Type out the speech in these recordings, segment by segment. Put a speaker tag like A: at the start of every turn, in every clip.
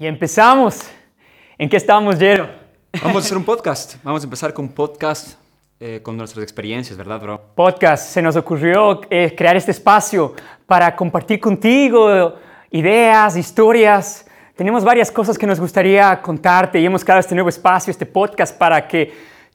A: Y empezamos. ¿En qué estábamos, Jero?
B: Vamos a hacer un podcast. Vamos a empezar con un podcast eh, con nuestras experiencias, ¿verdad, bro?
A: Podcast. Se nos ocurrió eh, crear este espacio para compartir contigo ideas, historias. Tenemos varias cosas que nos gustaría contarte y hemos creado este nuevo espacio, este podcast, para que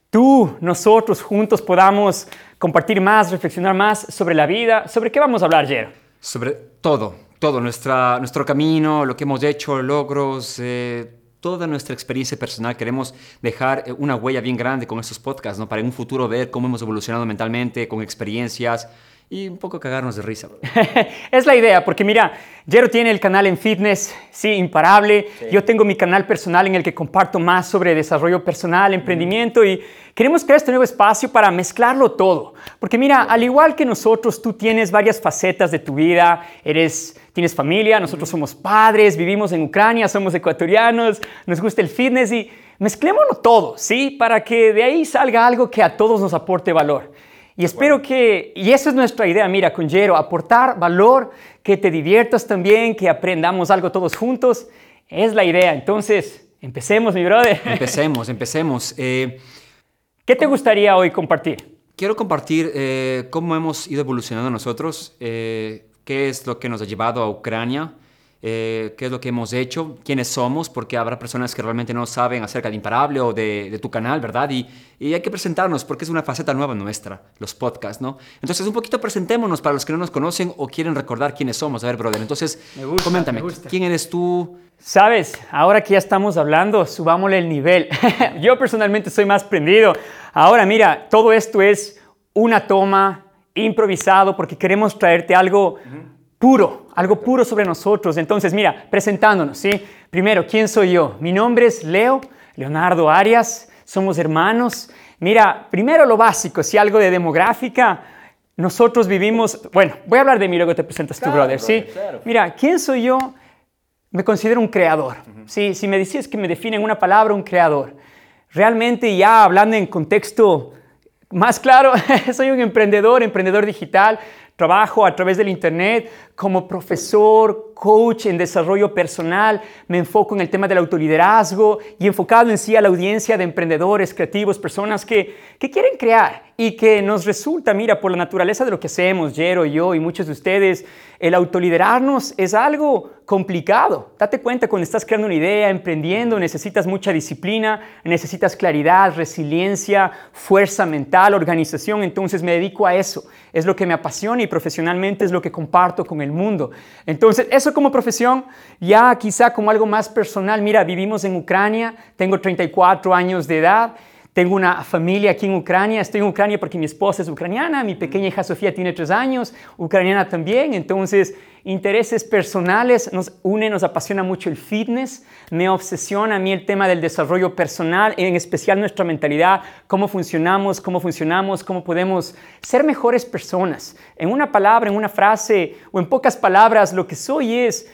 A: tú, nosotros juntos podamos compartir más, reflexionar más sobre la vida. ¿Sobre qué vamos a hablar, Jero?
B: Sobre todo, todo, nuestra, nuestro camino, lo que hemos hecho, logros, eh, toda nuestra experiencia personal. Queremos dejar eh, una huella bien grande con estos podcasts, ¿no? Para en un futuro ver cómo hemos evolucionado mentalmente, con experiencias y un poco cagarnos de risa.
A: es la idea, porque mira, Jero tiene el canal en fitness, sí, imparable. Yo tengo mi canal personal en el que comparto más sobre desarrollo personal, emprendimiento y queremos crear este nuevo espacio para mezclarlo todo. Porque mira, al igual que nosotros, tú tienes varias facetas de tu vida, eres tienes familia, nosotros somos padres, vivimos en Ucrania, somos ecuatorianos, nos gusta el fitness y mezclémoslo todo, ¿sí? Para que de ahí salga algo que a todos nos aporte valor. Y espero que, y esa es nuestra idea, mira, con Jero, aportar valor, que te diviertas también, que aprendamos algo todos juntos, es la idea. Entonces, empecemos, mi brother.
B: Empecemos, empecemos. Eh,
A: ¿Qué te gustaría hoy compartir?
B: Quiero compartir eh, cómo hemos ido evolucionando nosotros. Eh, qué es lo que nos ha llevado a Ucrania, eh, qué es lo que hemos hecho, quiénes somos, porque habrá personas que realmente no saben acerca de Imparable o de, tu canal, ¿verdad? Y, hay que presentarnos porque es una faceta nueva nuestra, los podcasts, ¿no? Entonces, un poquito presentémonos para los que no nos conocen o quieren recordar quiénes somos. A ver, brother, entonces, coméntame, ¿quién eres tú?
A: Sabes, ahora que ya estamos hablando, subámosle el nivel. Yo personalmente soy más prendido. Ahora, mira, todo esto es una toma improvisado porque queremos traerte algo puro, algo puro sobre nosotros. Entonces, mira, presentándonos, ¿sí? Primero, ¿quién soy yo? Mi nombre es Leo, Leonardo Arias, somos hermanos. Mira, primero lo básico, si algo de demográfica, nosotros vivimos, bueno, voy a hablar de mí, luego te presentas tu brother, ¿sí? Mira, ¿quién soy yo? Me considero un creador, ¿sí? Si me decías que me definen una palabra, un creador. Realmente ya hablando en contexto más claro, soy un emprendedor, emprendedor digital. Trabajo a través del Internet como profesor, coach en desarrollo personal. Me enfoco en el tema del autoliderazgo y enfocado en sí a la audiencia de emprendedores, creativos, personas que, que quieren crear y que nos resulta, mira, por la naturaleza de lo que hacemos, Jero, yo y muchos de ustedes, el autoliderarnos es algo complicado. Date cuenta cuando estás creando una idea, emprendiendo, necesitas mucha disciplina, necesitas claridad, resiliencia, fuerza mental, organización. Entonces me dedico a eso. Es lo que me apasiona y profesionalmente es lo que comparto con el mundo. Entonces, eso como profesión, ya quizá como algo más personal. Mira, vivimos en Ucrania, tengo 34 años de edad. Tengo una familia aquí en Ucrania, estoy en Ucrania porque mi esposa es ucraniana, mi pequeña hija Sofía tiene tres años, ucraniana también, entonces intereses personales nos une, nos apasiona mucho el fitness, me obsesiona a mí el tema del desarrollo personal, en especial nuestra mentalidad, cómo funcionamos, cómo funcionamos, cómo podemos ser mejores personas. En una palabra, en una frase o en pocas palabras, lo que soy es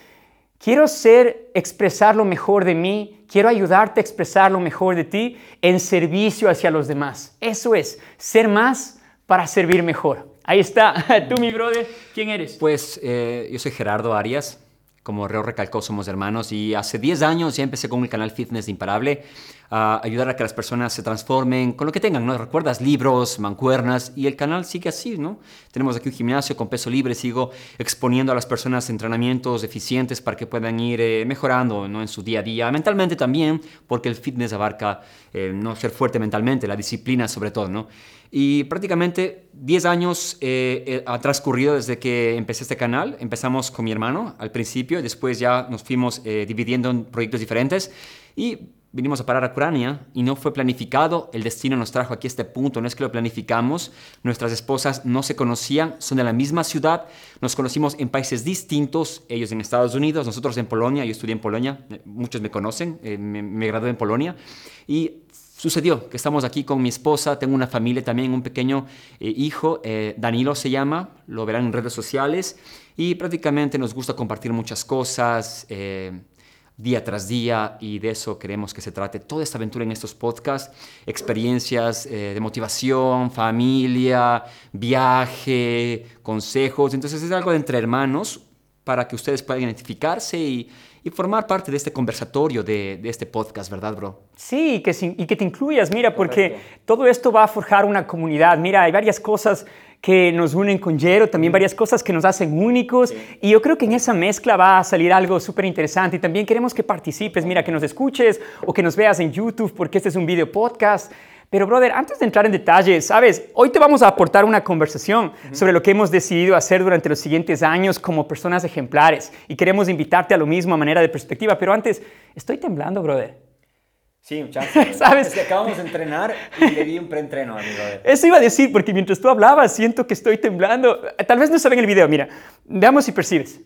A: Quiero ser, expresar lo mejor de mí, quiero ayudarte a expresar lo mejor de ti en servicio hacia los demás. Eso es, ser más para servir mejor. Ahí está, tú mi brother, ¿quién eres?
B: Pues eh, yo soy Gerardo Arias, como Reo recalcó, somos hermanos y hace 10 años ya empecé con el canal Fitness de Imparable a ayudar a que las personas se transformen con lo que tengan, ¿no? Recuerdas libros, mancuernas y el canal sigue así, ¿no? Tenemos aquí un gimnasio con peso libre, sigo exponiendo a las personas entrenamientos eficientes para que puedan ir eh, mejorando, ¿no? En su día a día, mentalmente también, porque el fitness abarca eh, no ser fuerte mentalmente, la disciplina sobre todo, ¿no? Y prácticamente 10 años eh, ha transcurrido desde que empecé este canal. Empezamos con mi hermano al principio, después ya nos fuimos dividiendo en proyectos diferentes. Y vinimos a parar a Ucrania y no fue planificado, el destino nos trajo aquí a este punto, no es que lo planificamos, nuestras esposas no se conocían, son de la misma ciudad, nos conocimos en países distintos, ellos en Estados Unidos, nosotros en Polonia, yo estudié en Polonia, eh, muchos me conocen, eh, me, gradué en Polonia. Y sucedió que estamos aquí con mi esposa, tengo una familia también, un pequeño eh, hijo, Danilo se llama, lo verán en redes sociales y prácticamente nos gusta compartir muchas cosas día tras día y de eso queremos que se trate toda esta aventura en estos podcasts, experiencias eh, de motivación, familia, viaje, consejos. Entonces es algo de entre hermanos para que ustedes puedan identificarse y, y formar parte de este conversatorio de, de este podcast, ¿verdad, bro?
A: Sí, que, y que te incluyas, mira, porque todo esto va a forjar una comunidad. Mira, hay varias cosas que nos unen con Jero, también varias cosas que nos hacen únicos. Y yo creo que en esa mezcla va a salir algo súper interesante. Y también queremos que participes, mira, que nos escuches o que nos veas en YouTube, porque este es un video podcast. Pero, brother, antes de entrar en detalles, sabes, hoy te vamos a aportar una conversación sobre lo que hemos decidido hacer durante los siguientes años como personas ejemplares. Y queremos invitarte a lo mismo a manera de perspectiva. Pero antes, estoy temblando, brother.
B: Sí, muchachos. ¿Sabes? Es que acabamos de entrenar y le di un preentreno a mi brother.
A: Eso iba a decir, porque mientras tú hablabas, siento que estoy temblando. Tal vez no se ve en el video, mira. Veamos si percibes.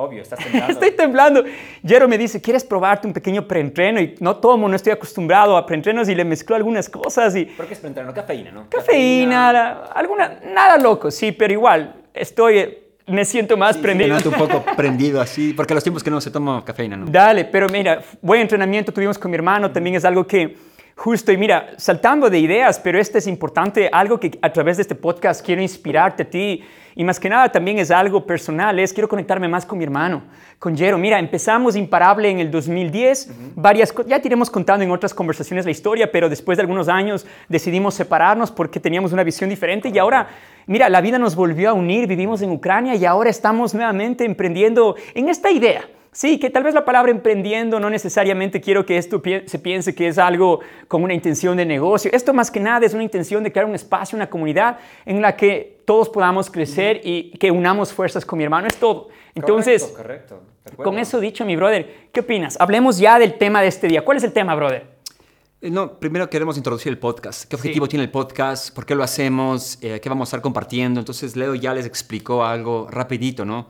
B: Obvio, estás temblando.
A: estoy temblando. Jero me dice, ¿quieres probarte un pequeño preentreno? Y no tomo, no estoy acostumbrado a preentrenos y le mezclo algunas cosas. Y...
B: ¿Por qué es preentreno? Cafeína, ¿no?
A: Cafeína, alguna, nada loco, sí, pero igual, estoy me siento más prendido.
B: un poco prendido así, porque los tiempos que no se toma cafeína, ¿no?
A: Dale, pero mira, buen entrenamiento tuvimos con mi hermano, también es algo que justo, y mira, saltando de ideas, pero este es importante, algo que a través de este podcast quiero inspirarte a ti y más que nada también es algo personal, es quiero conectarme más con mi hermano, con Jero. Mira, empezamos Imparable en el 2010, varias ya te iremos contando en otras conversaciones la historia, pero después de algunos años decidimos separarnos porque teníamos una visión diferente y ahora, mira, la vida nos volvió a unir, vivimos en Ucrania y ahora estamos nuevamente emprendiendo en esta idea Sí, que tal vez la palabra emprendiendo no necesariamente quiero que esto se piense que es algo con una intención de negocio. Esto más que nada es una intención de crear un espacio, una comunidad en la que todos podamos crecer y que unamos fuerzas con mi hermano. Es todo. Entonces,
B: correcto,
A: con eso dicho, mi brother, ¿qué opinas? Hablemos ya del tema de este día. ¿Cuál es el tema, brother?
B: Eh, no, primero queremos introducir el podcast. ¿Qué objetivo tiene el podcast? ¿Por qué lo hacemos? Eh, ¿Qué vamos a estar compartiendo? Entonces, Leo ya les explicó algo rapidito, ¿no?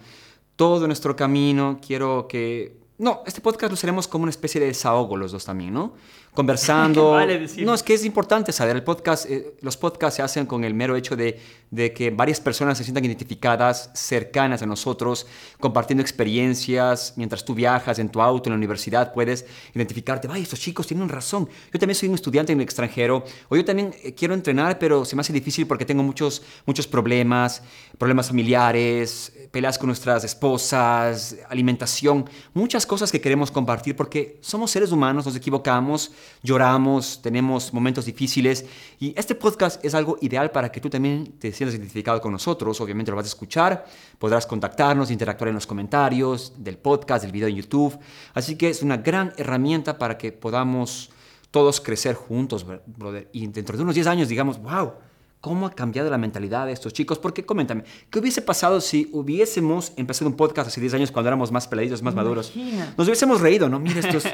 B: Todo nuestro camino. Quiero que... No, este podcast lo seremos como una especie de desahogo los dos también, ¿no? Conversando. no, es que es importante saber. El podcast, eh, los podcasts se hacen con el mero hecho de, de, que varias personas se sientan identificadas, cercanas a nosotros, compartiendo experiencias. Mientras tú viajas en tu auto, en la universidad, puedes identificarte. Vaya, estos chicos tienen razón. Yo también soy un estudiante en el extranjero. O yo también eh, quiero entrenar, pero se me hace difícil porque tengo muchos, muchos problemas, problemas familiares, peleas con nuestras esposas, alimentación, muchas cosas que queremos compartir porque somos seres humanos, nos equivocamos lloramos, tenemos momentos difíciles y este podcast es algo ideal para que tú también te sientas identificado con nosotros. Obviamente lo vas a escuchar, podrás contactarnos, interactuar en los comentarios del podcast, del video en YouTube. Así que es una gran herramienta para que podamos todos crecer juntos, brother. Y dentro de unos 10 años digamos, wow ¿Cómo ha cambiado la mentalidad de estos chicos? Porque, coméntame, ¿qué hubiese pasado si hubiésemos empezado un podcast hace 10 años cuando éramos más peladitos, más maduros? Nos hubiésemos reído, ¿no? Mira, estos,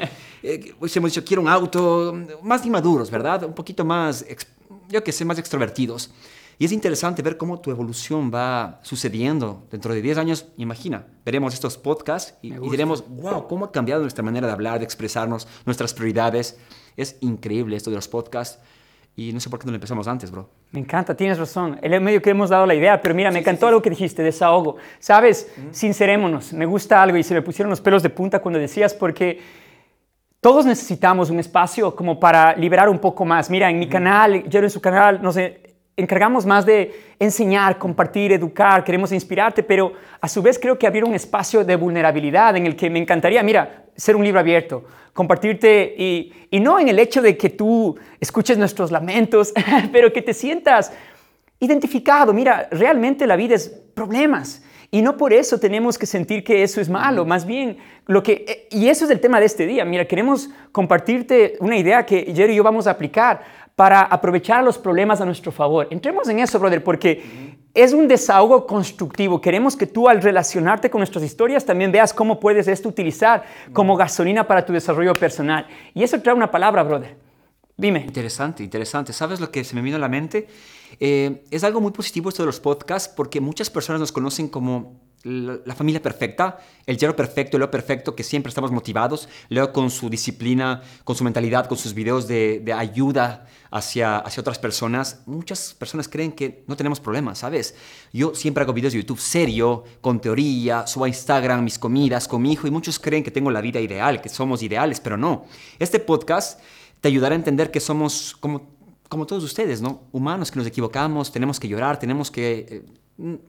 B: eh, hubiésemos dicho, quiero un auto, más inmaduros, ¿verdad? Un poquito más, yo que sé, más extrovertidos. Y es interesante ver cómo tu evolución va sucediendo dentro de 10 años. Imagina, veremos estos podcasts y, y diremos, wow, cómo ha cambiado nuestra manera de hablar, de expresarnos, nuestras prioridades. Es increíble esto de los podcasts. Y no sé por qué no lo empezamos antes, bro.
A: Me encanta, tienes razón. El medio que hemos dado la idea, pero mira, me encantó algo que dijiste, desahogo. Sabes, sincerémonos, me gusta algo y se me pusieron los pelos de punta cuando decías porque todos necesitamos un espacio como para liberar un poco más. Mira, en mi canal, yo en su canal, no sé, encargamos más de enseñar, compartir, educar, queremos inspirarte, pero a su vez creo que abrir un espacio de vulnerabilidad en el que me encantaría, mira, ser un libro abierto, compartirte y, y no en el hecho de que tú escuches nuestros lamentos, pero que te sientas identificado. Mira, realmente la vida es problemas. Y no por eso tenemos que sentir que eso es malo, más bien lo que, eh, y eso es el tema de este día. Mira, queremos compartirte una idea que Jerry y yo vamos a aplicar para aprovechar los problemas a nuestro favor. Entremos en eso, brother, porque es un desahogo constructivo. Queremos que tú al relacionarte con nuestras historias también veas cómo puedes esto utilizar como gasolina para tu desarrollo personal. Y eso trae una palabra, brother. Dime.
B: Interesante, interesante. ¿Sabes lo que se me vino a la mente? Eh, es algo muy positivo esto de los podcasts porque muchas personas nos conocen como la, familia perfecta, el Jero perfecto, el Leo perfecto, que siempre estamos motivados. Leo con su disciplina, con su mentalidad, con sus videos de, ayuda hacia, hacia otras personas. Muchas personas creen que no tenemos problemas, ¿sabes? Yo siempre hago videos de YouTube serio, con teoría, subo a Instagram mis comidas con mi hijo y muchos creen que tengo la vida ideal, que somos ideales, pero no. Este podcast te ayudará a entender que somos como, como todos ustedes, ¿no? Humanos, que nos equivocamos, tenemos que llorar, tenemos que... Eh,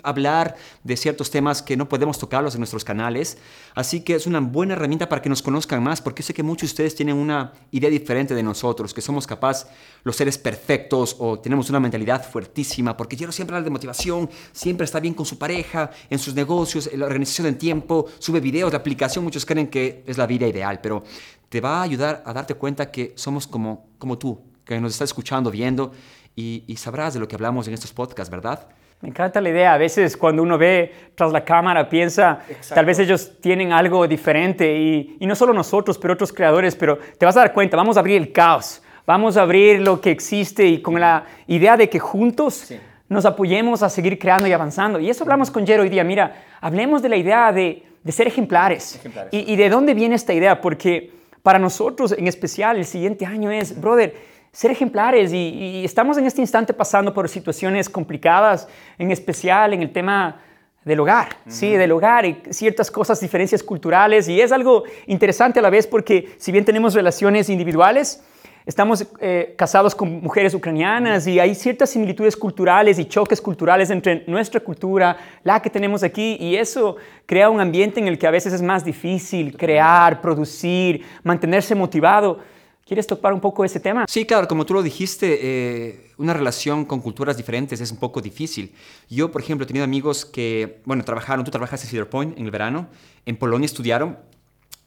B: hablar de ciertos temas que no podemos tocarlos en nuestros canales. Así que es una buena herramienta para que nos conozcan más, porque sé que muchos de ustedes tienen una idea diferente de nosotros, que somos capaces, los seres perfectos, o tenemos una mentalidad fuertísima, porque quiero siempre hablar de motivación, siempre está bien con su pareja, en sus negocios, en la organización del tiempo, sube videos, la aplicación, muchos creen que es la vida ideal, pero te va a ayudar a darte cuenta que somos como, como tú, que nos está escuchando, viendo, y, sabrás de lo que hablamos en estos podcasts, ¿verdad?
A: Me encanta la idea. A veces cuando uno ve tras la cámara, piensa, tal vez ellos tienen algo diferente y, y, no solo nosotros, pero otros creadores, pero te vas a dar cuenta, vamos a abrir el caos, vamos a abrir lo que existe y con la idea de que juntos nos apoyemos a seguir creando y avanzando. Y eso hablamos con Jero hoy día. Mira, hablemos de la idea de, de ser ejemplares. ejemplares. Y, y de dónde viene esta idea, porque para nosotros en especial el siguiente año es, brother, ser ejemplares. Y, estamos en este instante pasando por situaciones complicadas, en especial en el tema del hogar, sí, del hogar y ciertas cosas, diferencias culturales. Y es algo interesante a la vez porque si bien tenemos relaciones individuales, estamos eh, casados con mujeres ucranianas y hay ciertas similitudes culturales y choques culturales entre nuestra cultura, la que tenemos aquí, y eso crea un ambiente en el que a veces es más difícil crear, producir, mantenerse motivado. ¿Quieres tocar un poco ese tema?
B: Sí, claro, como tú lo dijiste, eh, una relación con culturas diferentes es un poco difícil. Yo, por ejemplo, he tenido amigos que, bueno, trabajaron, tú trabajaste en Cedar Point en el verano, en Polonia estudiaron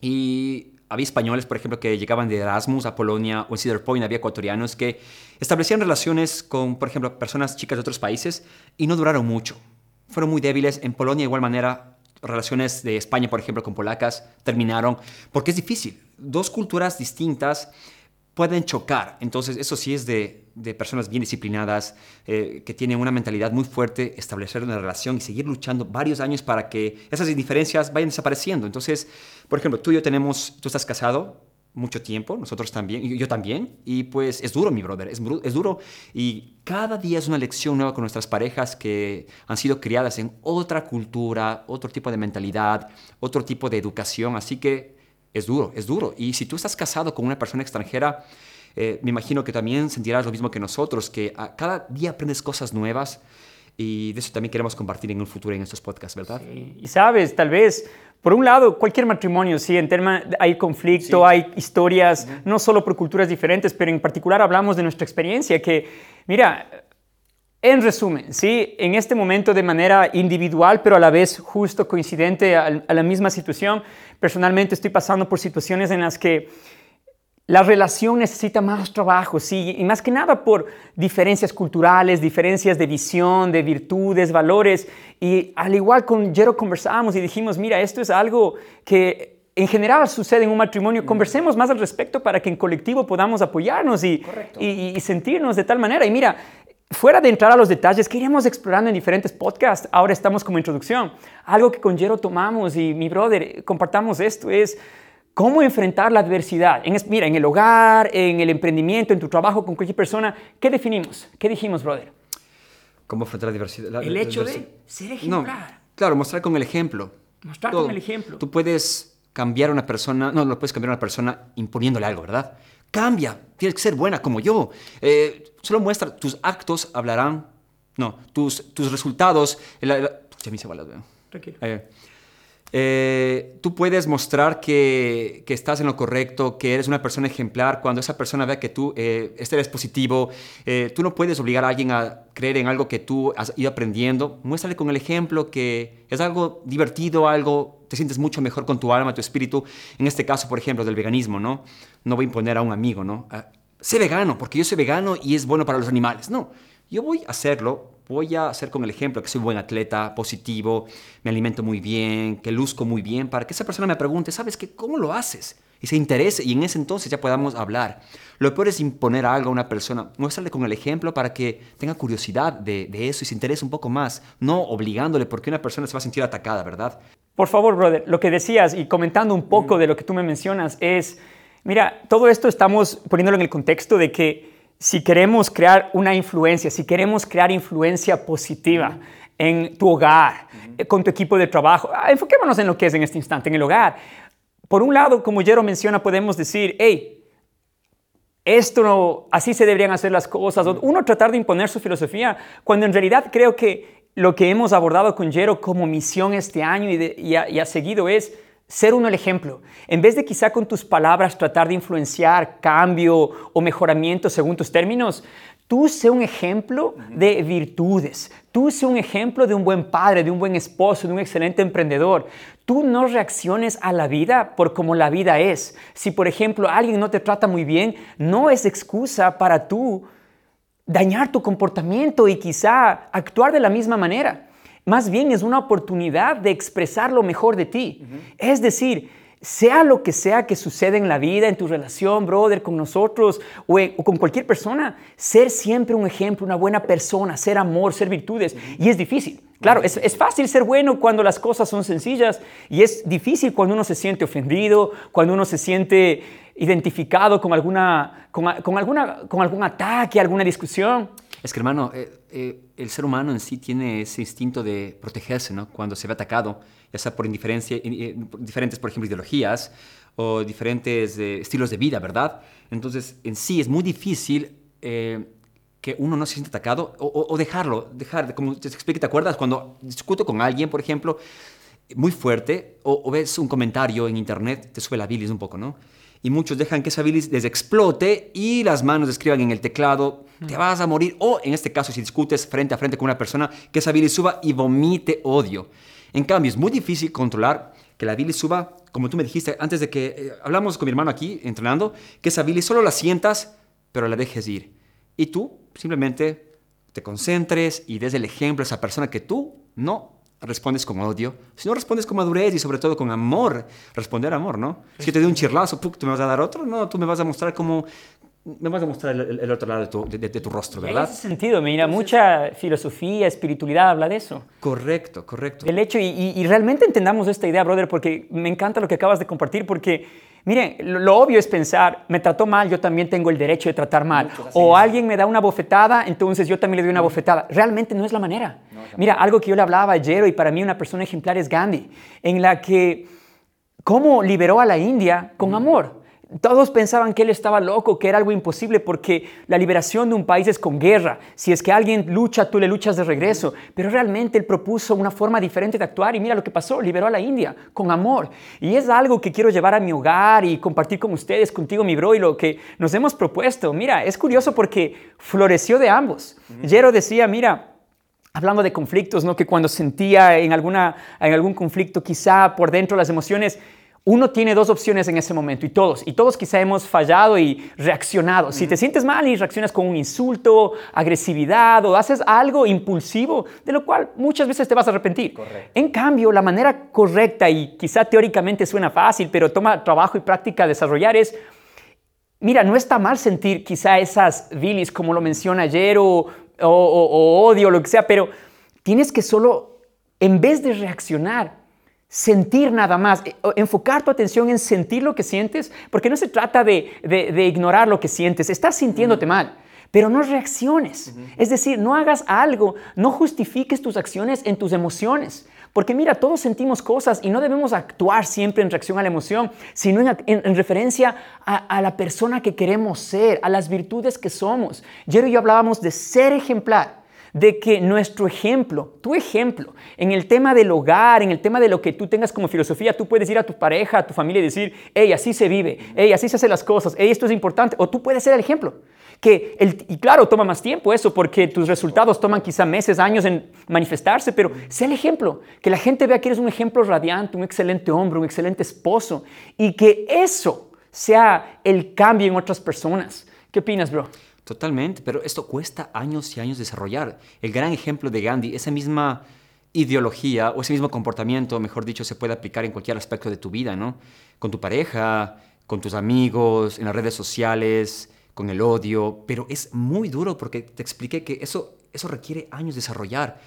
B: y había españoles, por ejemplo, que llegaban de Erasmus a Polonia o en Cedar Point había ecuatorianos que establecían relaciones con, por ejemplo, personas chicas de otros países y no duraron mucho. Fueron muy débiles. En Polonia, de igual manera, relaciones de España, por ejemplo, con polacas terminaron porque es difícil. Dos culturas distintas pueden chocar. Entonces, eso sí es de, personas bien disciplinadas, eh, que tienen una mentalidad muy fuerte, establecer una relación y seguir luchando varios años para que esas diferencias vayan desapareciendo. Entonces, por ejemplo, tú y yo tenemos, tú estás casado mucho tiempo, nosotros también, yo también, y pues es duro, mi brother, es, es duro. Y cada día es una lección nueva con nuestras parejas que han sido criadas en otra cultura, otro tipo de mentalidad, otro tipo de educación. Así que es duro, es duro. Y si tú estás casado con una persona extranjera, eh, me imagino que también sentirás lo mismo que nosotros, que a cada día aprendes cosas nuevas y de eso también queremos compartir en un futuro en estos podcasts, ¿verdad?
A: Y sabes, tal vez, por un lado, cualquier matrimonio, sí, en tema hay conflicto, hay historias, no solo por culturas diferentes, pero en particular hablamos de nuestra experiencia, que, mira, en resumen, sí, en este momento de manera individual, pero a la vez justo coincidente a, la misma situación, personalmente estoy pasando por situaciones en las que la relación necesita más trabajo, sí, y más que nada por diferencias culturales, diferencias de visión, de virtudes, valores. Y al igual con Jero conversamos y dijimos, mira, esto es algo que en general sucede en un matrimonio, conversemos más al respecto para que en colectivo podamos apoyarnos y, y, y, sentirnos de tal manera. Y mira, Fuera de entrar a los detalles que iremos explorando en diferentes podcasts, ahora estamos como introducción. Algo que con Jero tomamos y mi brother compartamos esto es cómo enfrentar la adversidad. En, mira, en el hogar, en el emprendimiento, en tu trabajo con cualquier persona, ¿qué definimos? ¿Qué dijimos, brother?
B: ¿Cómo enfrentar la diversidad?
A: el hecho de ser ejemplar.
B: claro, mostrar con el ejemplo.
A: Mostrar con el ejemplo.
B: Tú puedes cambiar a una persona, no, no puedes cambiar a una persona imponiéndole algo, ¿verdad? Cambia, tienes que ser buena como yo. Eh, solo muestra, tus actos hablarán, no, tus, tus resultados. ya me hice balas,
A: Tranquilo.
B: Eh, eh, tú puedes mostrar que, estás en lo correcto, que eres una persona ejemplar. Cuando esa persona vea que tú eh, este eres positivo, eh, tú no puedes obligar a alguien a creer en algo que tú has ido aprendiendo. Muéstrale con el ejemplo que es algo divertido, algo, te sientes mucho mejor con tu alma, tu espíritu. En este caso, por ejemplo, del veganismo, ¿no? No voy a imponer a un amigo, ¿no? Ah, sé vegano, porque yo soy vegano y es bueno para los animales. No, yo voy a hacerlo voy a hacer con el ejemplo que soy buen atleta, positivo, me alimento muy bien, que luzco muy bien, para que esa persona me pregunte, ¿sabes qué? ¿Cómo lo haces? Y se interese y en ese entonces ya podamos hablar. Lo peor es imponer algo a una persona, muéstrale con el ejemplo para que tenga curiosidad de, eso y se interese un poco más, no obligándole porque una persona se va a sentir atacada, ¿verdad?
A: Por favor, brother, lo que decías y comentando un poco mm. de lo que tú me mencionas es, mira, todo esto estamos poniéndolo en el contexto de que si queremos crear una influencia, si queremos crear influencia positiva en tu hogar, eh, con tu equipo de trabajo, ah, enfoquémonos en lo que es en este instante, en el hogar. Por un lado, como Jero menciona, podemos decir, hey, esto no, así se deberían hacer las cosas, o uno tratar de imponer su filosofía, cuando en realidad creo que lo que hemos abordado con Jero como misión este año y, ha, seguido es ser uno el ejemplo. En vez de quizá con tus palabras tratar de influenciar cambio o mejoramiento según tus términos, tú sé un ejemplo de virtudes. Tú sé un ejemplo de un buen padre, de un buen esposo, de un excelente emprendedor. Tú no reacciones a la vida por como la vida es. Si, por ejemplo, alguien no te trata muy bien, no es excusa para tú dañar tu comportamiento y quizá actuar de la misma manera. Más bien es una oportunidad de expresar lo mejor de ti. Es decir, sea lo que sea que suceda en la vida, en tu relación, brother, con nosotros o, con cualquier persona, ser siempre un ejemplo, una buena persona, ser amor, ser virtudes. Y es difícil. Claro, es, es, fácil ser bueno cuando las cosas son sencillas y es difícil cuando uno se siente ofendido, cuando uno se siente identificado con, alguna, con, alguna, con algún ataque, alguna discusión.
B: Es que, hermano, eh, eh, el ser humano en sí tiene ese instinto de protegerse, ¿no? Cuando se ve atacado, ya sea por indiferencia, diferentes, por ejemplo, ideologías o diferentes eh, estilos de vida, ¿verdad? Entonces, en sí es muy difícil que uno no se sienta atacado o, dejarlo, dejar, como te expliqué, ¿te acuerdas? Cuando discuto con alguien, por ejemplo, muy fuerte, o, o ves un comentario en internet, te sube la bilis un poco, ¿no? Y muchos dejan que esa bilis les explote y las manos escriban en el teclado, te vas a morir. O en este caso, si discutes frente a frente con una persona, que esa bilis suba y vomite odio. En cambio, es muy difícil controlar que la bilis suba, como tú me dijiste antes de que eh, hablamos con mi hermano aquí entrenando, que esa bilis solo la sientas, pero la dejes ir. Y tú simplemente te concentres y des el ejemplo a esa persona que tú no respondes con odio, si no respondes con madurez y sobre todo con amor, responder amor, ¿no? Si te doy un chirlazo, ¿tú me vas a dar otro? No, tú me vas a mostrar cómo... Me vas a mostrar el, otro lado de tu, de, tu, rostro, ¿verdad?
A: En ese sentido, mira, mucha filosofía, espiritualidad habla de eso.
B: Correcto, correcto.
A: El hecho, y, y realmente entendamos esta idea, brother, porque me encanta lo que acabas de compartir, porque Miren, lo, obvio es pensar, me trató mal, yo también tengo el derecho de tratar mal. o alguien me da una bofetada, entonces yo también le doy una bofetada. Realmente no es la manera. Mira, algo que yo le hablaba ayer y para mí una persona ejemplar es Gandhi, en la que cómo liberó a la India con amor. Todos pensaban que él estaba loco, que era algo imposible, porque la liberación de un país es con guerra. Si es que alguien lucha, tú le luchas de regreso. Pero realmente él propuso una forma diferente de actuar y mira lo que pasó, liberó a la India con amor. Y es algo que quiero llevar a mi hogar y compartir con ustedes, contigo, mi bro, y lo que nos hemos propuesto. Mira, es curioso porque floreció de ambos. Yero decía, mira, Hablando de conflictos, ¿no? que cuando sentía en, alguna, en algún conflicto, quizá por dentro las emociones, uno tiene dos opciones en ese momento y todos, y todos quizá hemos fallado y reaccionado. Si te sientes mal y reaccionas con un insulto, agresividad o haces algo impulsivo, de lo cual muchas veces te vas a arrepentir. En cambio, la manera correcta y quizá teóricamente suena fácil, pero toma trabajo y práctica desarrollar es, mira, no está mal sentir quizá esas bilis como lo menciona ayer o, o odio o lo que sea, pero tienes que solo, en vez de reaccionar, sentir nada más, eh, enfocar tu atención en sentir lo que sientes, porque no se trata de, ignorar lo que sientes, estás sintiéndote mal, pero no reacciones. Es decir, no hagas algo, no justifiques tus acciones en tus emociones. Porque mira, todos sentimos cosas y no debemos actuar siempre en reacción a la emoción, sino en, referencia a, a, la persona que queremos ser, a las virtudes que somos. Jerry y yo hablábamos de ser ejemplar de que nuestro ejemplo, tu ejemplo, en el tema del hogar, en el tema de lo que tú tengas como filosofía, tú puedes ir a tu pareja, a tu familia y decir, hey, así se vive, hey, así se hacen las cosas, hey, esto es importante, o tú puedes ser el ejemplo. Que el, y claro, toma más tiempo eso, porque tus resultados toman quizá meses, años en manifestarse, pero sé el ejemplo, que la gente vea que eres un ejemplo radiante, un excelente hombre, un excelente esposo, y que eso sea el cambio en otras personas. ¿Qué opinas, bro?
B: Totalmente, pero esto cuesta años y años desarrollar. El gran ejemplo de Gandhi, esa misma ideología o ese mismo comportamiento, mejor dicho, se puede aplicar en cualquier aspecto de tu vida, ¿no? Con tu pareja, con tus amigos, en las redes sociales, con el odio, pero es muy duro porque te expliqué que eso, eso requiere años desarrollar.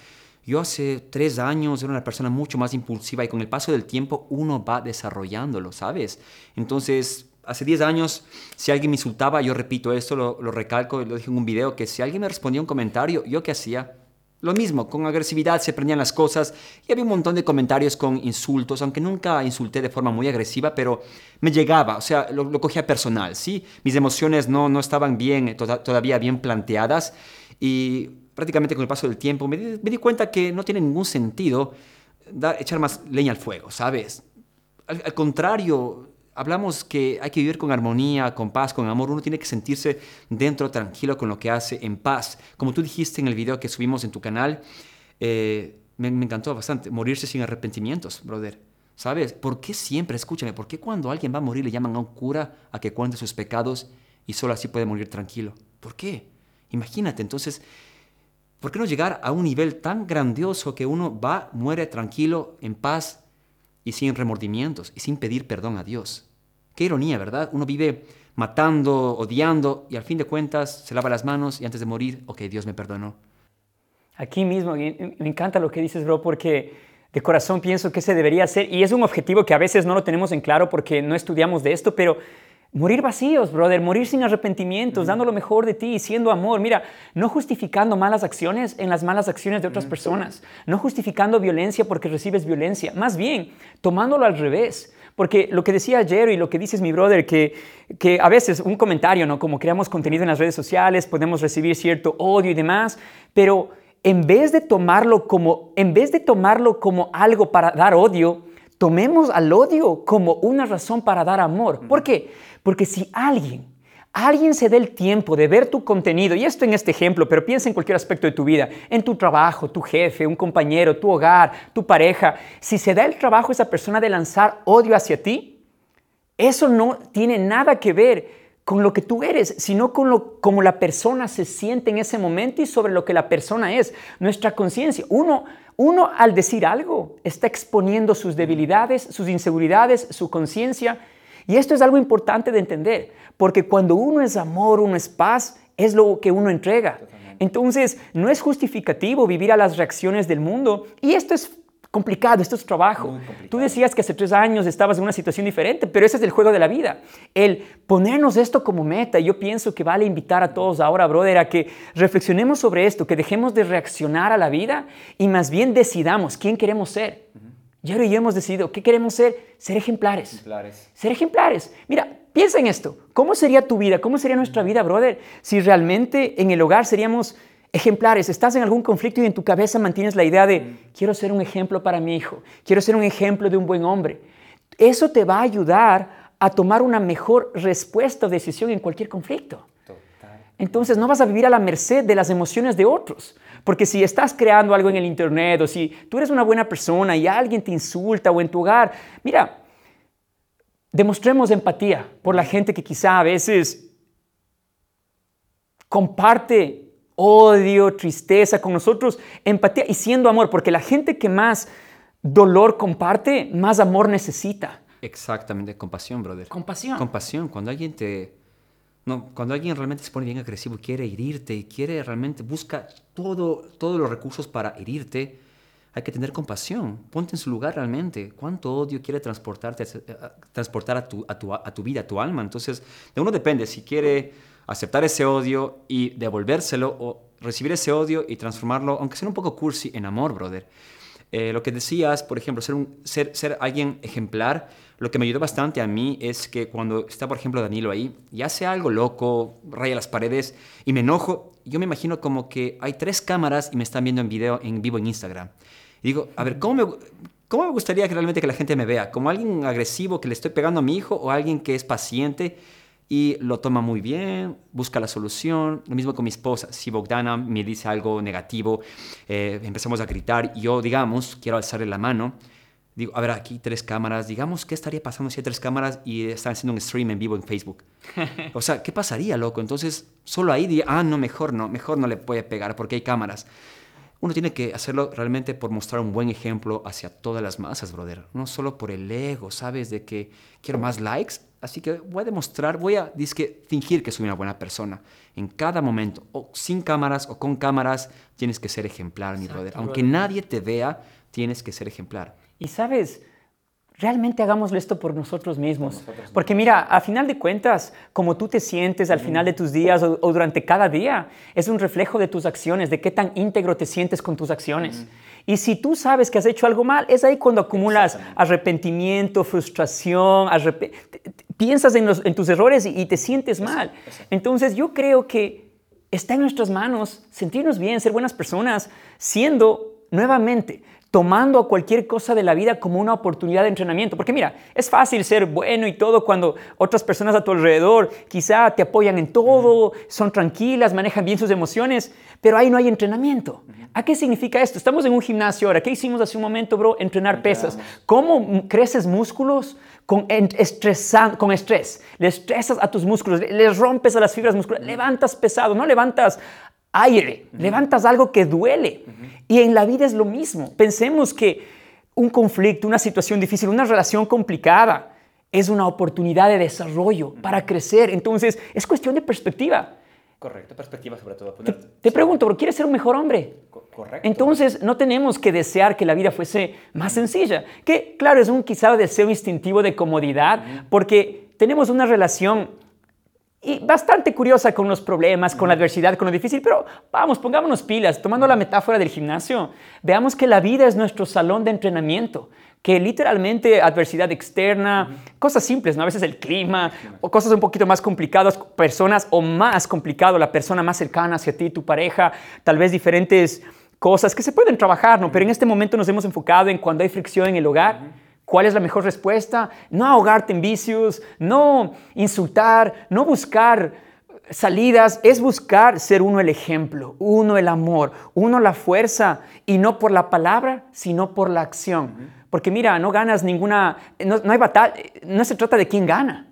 B: Yo hace tres años era una persona mucho más impulsiva y con el paso del tiempo uno va desarrollándolo, ¿sabes? Entonces, hace 10 años, si alguien me insultaba, yo repito esto, lo, recalco, lo dije en un video, que si alguien me respondía un comentario, ¿yo qué hacía? Lo mismo, con agresividad se prendían las cosas y había un montón de comentarios con insultos, aunque nunca insulté de forma muy agresiva, pero me llegaba, o sea, lo, cogía personal, ¿sí? Mis emociones no, no estaban bien, todavía bien planteadas y prácticamente con el paso del tiempo, me di, cuenta que no tiene ningún sentido echar más leña al fuego, ¿sabes? al contrario, hablamos que hay que vivir con armonía, con paz, con amor. Uno tiene que sentirse dentro tranquilo con lo que hace, en paz. Como tú dijiste en el video que subimos en tu canal, eh, me, encantó bastante. Morirse sin arrepentimientos, brother. ¿Sabes? ¿Por qué siempre, escúchame, por qué cuando alguien va a morir le llaman a un cura a que cuente sus pecados y solo así puede morir tranquilo? ¿Por qué? Imagínate, entonces, ¿por qué no llegar a un nivel tan grandioso que uno va, muere tranquilo, en paz, y sin remordimientos y sin pedir perdón a Dios. Qué ironía, ¿verdad? Uno vive matando, odiando y al fin de cuentas se lava las manos y antes de morir, ok, Dios me perdonó.
A: Aquí mismo, me encanta lo que dices, bro, porque de corazón pienso que se debería hacer y es un objetivo que a veces no lo tenemos en claro porque no estudiamos de esto, pero Morir vacíos, brother, morir sin arrepentimientos, dando lo mejor de ti, siendo amor. Mira, no justificando malas acciones en las malas acciones de otras personas, no justificando violencia porque recibes violencia, más bien tomándolo al revés. Porque lo que decía ayer y lo que dices mi brother, que, que a veces un comentario, ¿no? Como creamos contenido en las redes sociales, podemos recibir cierto odio y demás, pero en vez de tomarlo como, en vez de tomarlo como algo para dar odio, tomemos al odio como una razón para dar amor. ¿Por qué? Porque si alguien, alguien se dé el tiempo de ver tu contenido, y esto en este ejemplo, pero piensa en cualquier aspecto de tu vida, en tu trabajo, tu jefe, un compañero, tu hogar, tu pareja, si se da el trabajo esa persona de lanzar odio hacia ti, eso no tiene nada que ver con lo que tú eres, sino con lo como la persona se siente en ese momento y sobre lo que la persona es, nuestra conciencia. Uno, uno al decir algo está exponiendo sus debilidades, sus inseguridades, su conciencia y esto es algo importante de entender, porque cuando uno es amor, uno es paz, es lo que uno entrega. Entonces, no es justificativo vivir a las reacciones del mundo. Y esto es complicado, esto es trabajo. Tú decías que hace tres años estabas en una situación diferente, pero ese es el juego de la vida. El ponernos esto como meta, yo pienso que vale invitar a todos ahora, brother, a que reflexionemos sobre esto, que dejemos de reaccionar a la vida y más bien decidamos quién queremos ser. Yaro y yo hemos decidido, ¿qué queremos ser? Ser ejemplares. ejemplares. Ser ejemplares. Mira, piensa en esto. ¿Cómo sería tu vida? ¿Cómo sería nuestra vida, brother? Si realmente en el hogar seríamos ejemplares. Estás en algún conflicto y en tu cabeza mantienes la idea de, quiero ser un ejemplo para mi hijo. Quiero ser un ejemplo de un buen hombre. Eso te va a ayudar a tomar una mejor respuesta o decisión en cualquier conflicto. Entonces no vas a vivir a la merced de las emociones de otros. Porque si estás creando algo en el Internet o si tú eres una buena persona y alguien te insulta o en tu hogar, mira, demostremos empatía por la gente que quizá a veces comparte odio, tristeza con nosotros, empatía y siendo amor, porque la gente que más dolor comparte, más amor necesita.
B: Exactamente, compasión, brother.
A: Compasión.
B: Compasión, cuando alguien te no, cuando alguien realmente se pone bien agresivo, quiere herirte y quiere realmente, busca todo, todos los recursos para herirte, hay que tener compasión. Ponte en su lugar realmente. ¿Cuánto odio quiere transportarte, transportar a tu, a, tu, a tu vida, a tu alma? Entonces, de uno depende si quiere aceptar ese odio y devolvérselo o recibir ese odio y transformarlo, aunque sea un poco cursi, en amor, brother. Eh, lo que decías, por ejemplo, ser, un, ser, ser alguien ejemplar, lo que me ayudó bastante a mí es que cuando está, por ejemplo, Danilo ahí y hace algo loco, raya las paredes y me enojo, yo me imagino como que hay tres cámaras y me están viendo en video, en vivo en Instagram. Y digo, a ver, ¿cómo me, ¿cómo me gustaría realmente que la gente me vea? ¿Como alguien agresivo que le estoy pegando a mi hijo o alguien que es paciente y lo toma muy bien, busca la solución. Lo mismo con mi esposa. Si Bogdana me dice algo negativo, eh, empezamos a gritar y yo, digamos, quiero alzarle la mano. Digo, a ver, aquí tres cámaras. Digamos, ¿qué estaría pasando si hay tres cámaras y están haciendo un stream en vivo en Facebook? O sea, ¿qué pasaría, loco? Entonces, solo ahí ah, no, mejor no, mejor no le puede pegar porque hay cámaras. Uno tiene que hacerlo realmente por mostrar un buen ejemplo hacia todas las masas, brother. No solo por el ego, ¿sabes? De que quiero más likes, Así que voy a demostrar, voy a fingir que soy una buena persona. En cada momento, o sin cámaras o con cámaras, tienes que ser ejemplar, mi brother. Aunque nadie te vea, tienes que ser ejemplar.
A: Y sabes, realmente hagámoslo esto por nosotros mismos. Porque mira, a final de cuentas, como tú te sientes al final de tus días o, durante cada día, es un reflejo de tus acciones, de qué tan íntegro te sientes con tus acciones. Y si tú sabes que has hecho algo mal, es ahí cuando acumulas arrepentimiento, frustración, piensas en, tus errores y, te sientes mal. Entonces yo creo que está en nuestras manos sentirnos bien, ser buenas personas, siendo nuevamente tomando a cualquier cosa de la vida como una oportunidad de entrenamiento. Porque mira, es fácil ser bueno y todo cuando otras personas a tu alrededor quizá te apoyan en todo, son tranquilas, manejan bien sus emociones, pero ahí no hay entrenamiento. ¿A qué significa esto? Estamos en un gimnasio ahora. ¿Qué hicimos hace un momento, bro? Entrenar pesas. ¿Cómo creces músculos? Con, con estrés. Le estresas a tus músculos, les rompes a las fibras musculares, levantas pesado, no levantas aire, levantas algo que duele. Y en la vida es lo mismo. Pensemos que un conflicto, una situación difícil, una relación complicada es una oportunidad de desarrollo para crecer. Entonces, es cuestión de perspectiva.
B: Correcto, perspectiva sobre todo.
A: Te, te pregunto, ¿quieres ser un mejor hombre?
B: Correcto.
A: Entonces, no tenemos que desear que la vida fuese más sencilla. Que, claro, es un quizá deseo instintivo de comodidad, porque tenemos una relación y bastante curiosa con los problemas, con la adversidad, con lo difícil, pero vamos, pongámonos pilas, tomando la metáfora del gimnasio, veamos que la vida es nuestro salón de entrenamiento, que literalmente adversidad externa, cosas simples, ¿no? A veces el clima, o cosas un poquito más complicadas, personas o más complicado, la persona más cercana hacia ti, tu pareja, tal vez diferentes cosas que se pueden trabajar, ¿no? Pero en este momento nos hemos enfocado en cuando hay fricción en el hogar ¿Cuál es la mejor respuesta? No ahogarte en vicios, no insultar, no buscar salidas, es buscar ser uno el ejemplo, uno el amor, uno la fuerza, y no por la palabra, sino por la acción. Porque mira, no ganas ninguna, no, hay batalla, no se trata de quién gana.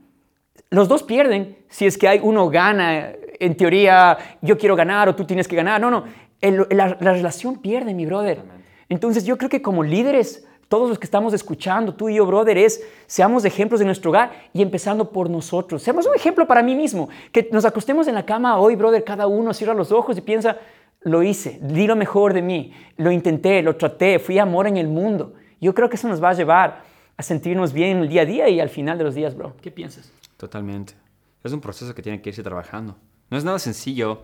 A: Los dos pierden si es que hay uno gana, en teoría yo quiero ganar o tú tienes que ganar. No, no, la, la relación pierde, mi brother. Entonces yo creo que como líderes todos los que estamos escuchando, tú y yo, brother, es seamos ejemplos de nuestro hogar y empezando por nosotros. Seamos un ejemplo para mí mismo. Que nos acostemos en la cama hoy, brother, cada uno cierra los ojos y piensa, lo hice, di lo mejor de mí, lo intenté, lo traté, fui amor en el mundo. Yo creo que eso nos va a llevar a sentirnos bien el día a día y al final de los días, bro. ¿Qué piensas?
B: Totalmente. Es un proceso que tiene que irse trabajando. No es nada sencillo,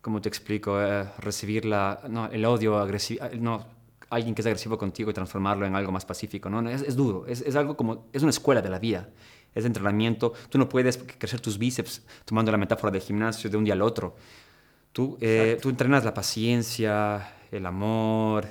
B: como te explico, eh, recibir la, no, el odio agresivo, no, alguien que es agresivo contigo y transformarlo en algo más pacífico. No, es, duro, es, es, algo como, es una escuela de la vida, es entrenamiento. Tú no puedes crecer tus bíceps tomando la metáfora del gimnasio de un día al otro. Tú, eh, tú entrenas la paciencia, el amor,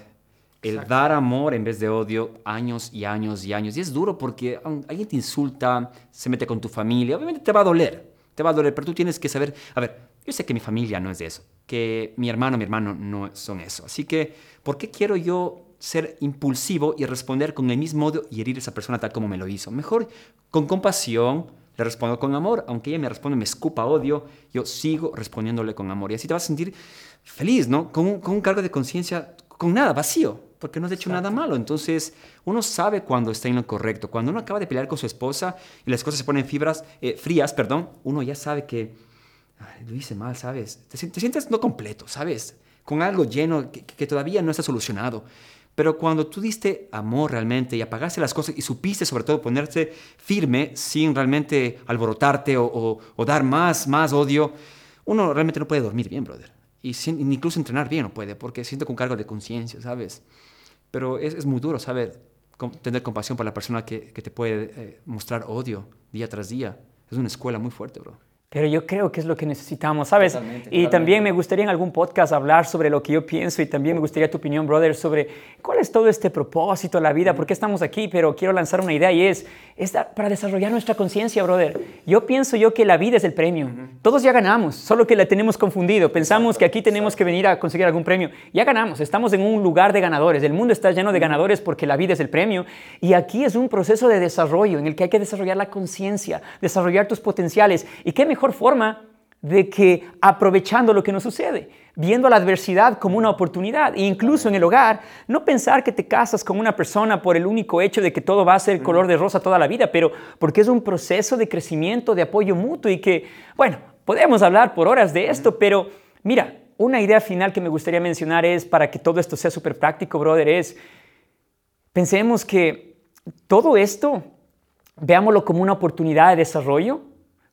B: el dar amor en vez de odio años y años y años. Y es duro porque alguien te insulta, se mete con tu familia, obviamente te va a doler, te va a doler, pero tú tienes que saber, a ver, yo sé que mi familia no es de eso, que mi hermano, mi hermano no son eso. Así que, ¿por qué quiero yo ser impulsivo y responder con el mismo odio y herir a esa persona tal como me lo hizo? Mejor con compasión le respondo con amor. Aunque ella me responde, me escupa odio, yo sigo respondiéndole con amor. Y así te vas a sentir feliz, ¿no? Con un, con un cargo de conciencia, con nada, vacío, porque no has hecho nada malo. Entonces, uno sabe cuando está en lo correcto. Cuando uno acaba de pelear con su esposa y las cosas se ponen fibras, eh, frías, perdón, uno ya sabe que lo hice mal, ¿sabes? Te, sientes no completo, ¿sabes? Con algo lleno que, todavía no está solucionado. Pero cuando tú diste amor realmente y apagaste las cosas y supiste sobre todo ponerte firme sin realmente alborotarte o, dar más, más odio, uno realmente no puede dormir bien, brother. Y incluso entrenar bien no puede porque siente con cargo de conciencia, ¿sabes? Pero es, muy duro, ¿sabes? tener compasión por la persona que, te puede eh, mostrar odio día tras día. Es una escuela muy fuerte, bro.
A: Pero yo creo que es lo que necesitamos, ¿sabes? y también me gustaría en algún podcast hablar sobre lo que yo pienso y también me gustaría tu opinión, brother, sobre cuál es todo este propósito de la vida, por qué estamos aquí, pero quiero lanzar una idea y es, es para desarrollar nuestra conciencia, brother. Yo pienso yo que la vida es el premio. Todos ya ganamos, solo que la tenemos confundido. Pensamos que aquí tenemos que venir a conseguir algún premio. Ya ganamos, estamos en un lugar de ganadores. El mundo está lleno de ganadores porque la vida es el premio. Y aquí es un proceso de desarrollo en el que hay que desarrollar la conciencia, desarrollar tus potenciales. ¿Y qué mejor forma de que aprovechando lo que nos sucede, viendo la adversidad como una oportunidad, e incluso en el hogar, no pensar que te casas con una persona por el único hecho de que todo va a ser color de rosa toda la vida, pero porque es un proceso de crecimiento, de apoyo mutuo y que, bueno, podemos hablar por horas de esto, pero mira, una idea final que me gustaría mencionar es, para que todo esto sea súper práctico, brother, es, pensemos que todo esto, veámoslo como una oportunidad de desarrollo,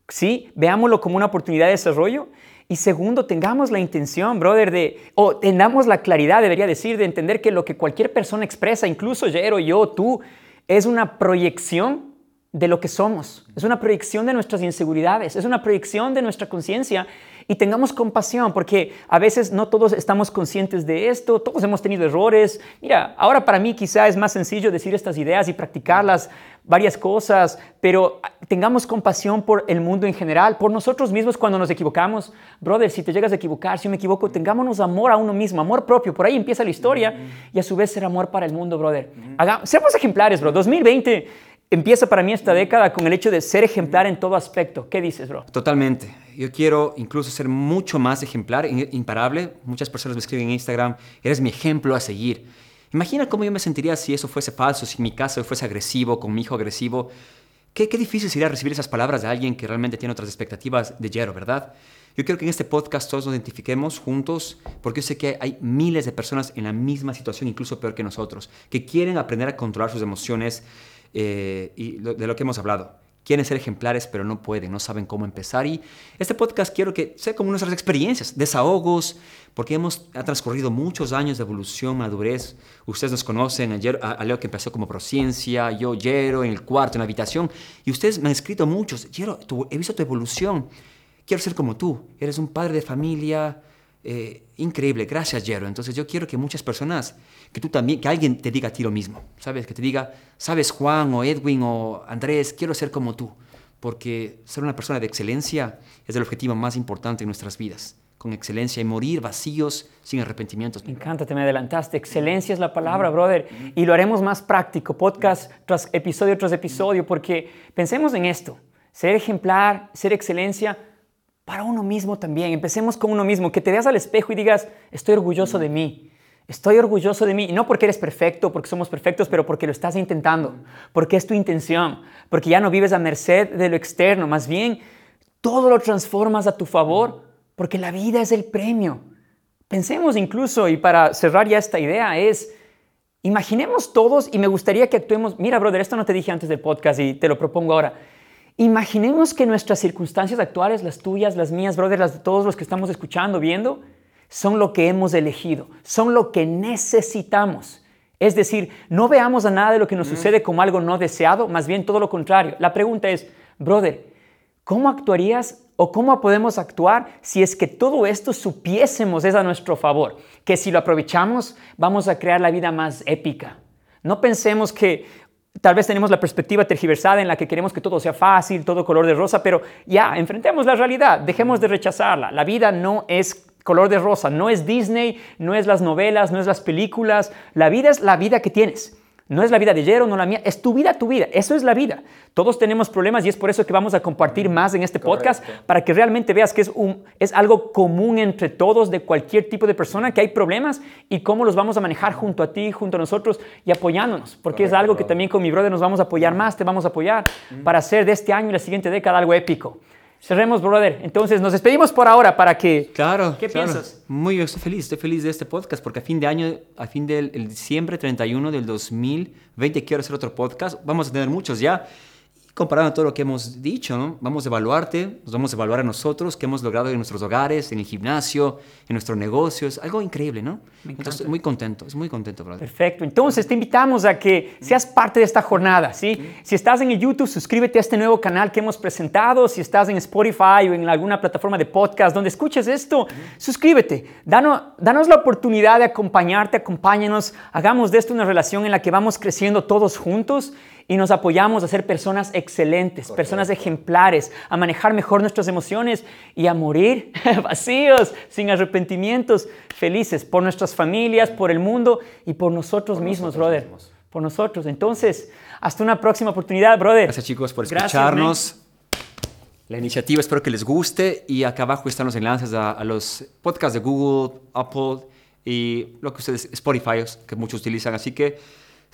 A: ¿sí? Veámoslo como una oportunidad de desarrollo. Y segundo, tengamos la intención, brother, de, o tengamos la claridad, debería decir, de entender que lo que cualquier persona expresa, incluso Jero, yo, tú, es una proyección de lo que somos. Es una proyección de nuestras inseguridades, es una proyección de nuestra conciencia y tengamos compasión, porque a veces no todos estamos conscientes de esto, todos hemos tenido errores. Mira, ahora para mí quizá es más sencillo decir estas ideas y practicarlas varias cosas, pero tengamos compasión por el mundo en general, por nosotros mismos cuando nos equivocamos. Brother, si te llegas a equivocar, si me equivoco, tengámonos amor a uno mismo, amor propio. Por ahí empieza la historia y a su vez ser amor para el mundo, brother. seamos ejemplares, bro. 2020 empieza para mí esta década con el hecho de ser ejemplar en todo aspecto. ¿Qué dices, bro?
B: Totalmente. Yo quiero incluso ser mucho más ejemplar, imparable. Muchas personas me escriben en Instagram, eres mi ejemplo a seguir. Imagina cómo yo me sentiría si eso fuese falso, si mi caso fuese agresivo, con mi hijo agresivo. Qué, qué difícil sería recibir esas palabras de alguien que realmente tiene otras expectativas de Jero, ¿verdad? Yo quiero que en este podcast todos nos identifiquemos juntos, porque yo sé que hay miles de personas en la misma situación, incluso peor que nosotros, que quieren aprender a controlar sus emociones eh, y de lo que hemos hablado quieren ser ejemplares, pero no pueden, no saben cómo empezar. Y este podcast quiero que sea como nuestras experiencias, desahogos, porque hemos ha transcurrido muchos años de evolución, madurez. Ustedes nos conocen, ayer a, Leo que empezó como prociencia, yo Jero en el cuarto, en la habitación, y ustedes me han escrito muchos, Jero, he visto tu evolución, quiero ser como tú, eres un padre de familia, eh, increíble, gracias Jero. Entonces yo quiero que muchas personas, que tú también, que alguien te diga a ti lo mismo, ¿sabes? Que te diga, sabes Juan o Edwin o Andrés, quiero ser como tú, porque ser una persona de excelencia es el objetivo más importante en nuestras vidas con excelencia y morir vacíos sin arrepentimientos.
A: Me encanta, te me adelantaste. Excelencia es la palabra, brother. Y lo haremos más práctico, podcast tras episodio tras episodio, porque pensemos en esto. Ser ejemplar, ser excelencia, para uno mismo también. Empecemos con uno mismo, que te veas al espejo y digas, estoy orgulloso de mí. Estoy orgulloso de mí, y no porque eres perfecto, porque somos perfectos, pero porque lo estás intentando, porque es tu intención, porque ya no vives a merced de lo externo, más bien todo lo transformas a tu favor, porque la vida es el premio. Pensemos incluso, y para cerrar ya esta idea, es, imaginemos todos, y me gustaría que actuemos, mira, brother, esto no te dije antes del podcast y te lo propongo ahora, Imaginemos que nuestras circunstancias actuales, las tuyas, las mías, brother, las de todos los que estamos escuchando, viendo, son lo que hemos elegido, son lo que necesitamos. Es decir, no veamos a nada de lo que nos sucede como algo no deseado, más bien todo lo contrario. La pregunta es, brother, ¿cómo actuarías o cómo podemos actuar si es que todo esto supiésemos es a nuestro favor? Que si lo aprovechamos, vamos a crear la vida más épica. No pensemos que Tal vez tenemos la perspectiva tergiversada en la que queremos que todo sea fácil, todo color de rosa, pero ya, enfrentemos la realidad, dejemos de rechazarla. La vida no es color de rosa, no es Disney, no es las novelas, no es las películas. La vida es la vida que tienes. No es la vida de Jero, no la mía, es tu vida, tu vida. Eso es la vida. Todos tenemos problemas y es por eso que vamos a compartir más en este podcast para que realmente veas que es, un, es algo común entre todos de cualquier tipo de persona que hay problemas y cómo los vamos a manejar junto a ti, junto a nosotros y apoyándonos. Porque es algo que también con mi brother nos vamos a apoyar más, te vamos a apoyar para hacer de este año y la siguiente década algo épico. Cerremos, brother. Entonces, nos despedimos por ahora para que...
B: Claro. ¿Qué piensas? Muy, estoy feliz, estoy feliz de este podcast porque a fin de año, a fin del diciembre 31 del 2020 quiero hacer otro podcast. Vamos a tener muchos ya comparando todo lo que hemos dicho, ¿no? Vamos a evaluarte, nos vamos a evaluar a nosotros, qué hemos logrado en nuestros hogares, en el gimnasio, en nuestros negocios, algo increíble, ¿no? Me Entonces, muy contento, es muy contento, brother.
A: Perfecto. Entonces, te invitamos a que seas parte de esta jornada, ¿sí? Si estás en el YouTube, suscríbete a este nuevo canal que hemos presentado. Si estás en Spotify o en alguna plataforma de podcast donde escuches esto, suscríbete. Danos, danos la oportunidad de acompañarte, acompáñanos, hagamos de esto una relación en la que vamos creciendo todos juntos y nos apoyamos a ser personas excelentes, personas ejemplares, a manejar mejor nuestras emociones y a morir vacíos, sin arrepentimientos, felices por nuestras familias, por el mundo y por nosotros mismos, brother. Por nosotros. Entonces, hasta una próxima oportunidad, brother.
B: Gracias chicos por escucharnos. la iniciativa espero que les guste y acá abajo están los enlaces a, los podcasts de Google, Apple y lo que ustedes, Spotify, que muchos utilizan. Así que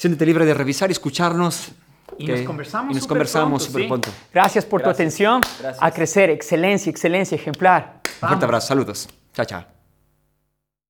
B: siéntete libre de revisar y escucharnos.
A: Y nos conversamos.
B: Y nos conversamos súper pronto.
A: Gracias por tu atención. A crecer, excelencia, excelencia, ejemplar.
B: Un fuerte abrazo, saludos. Chao, chao.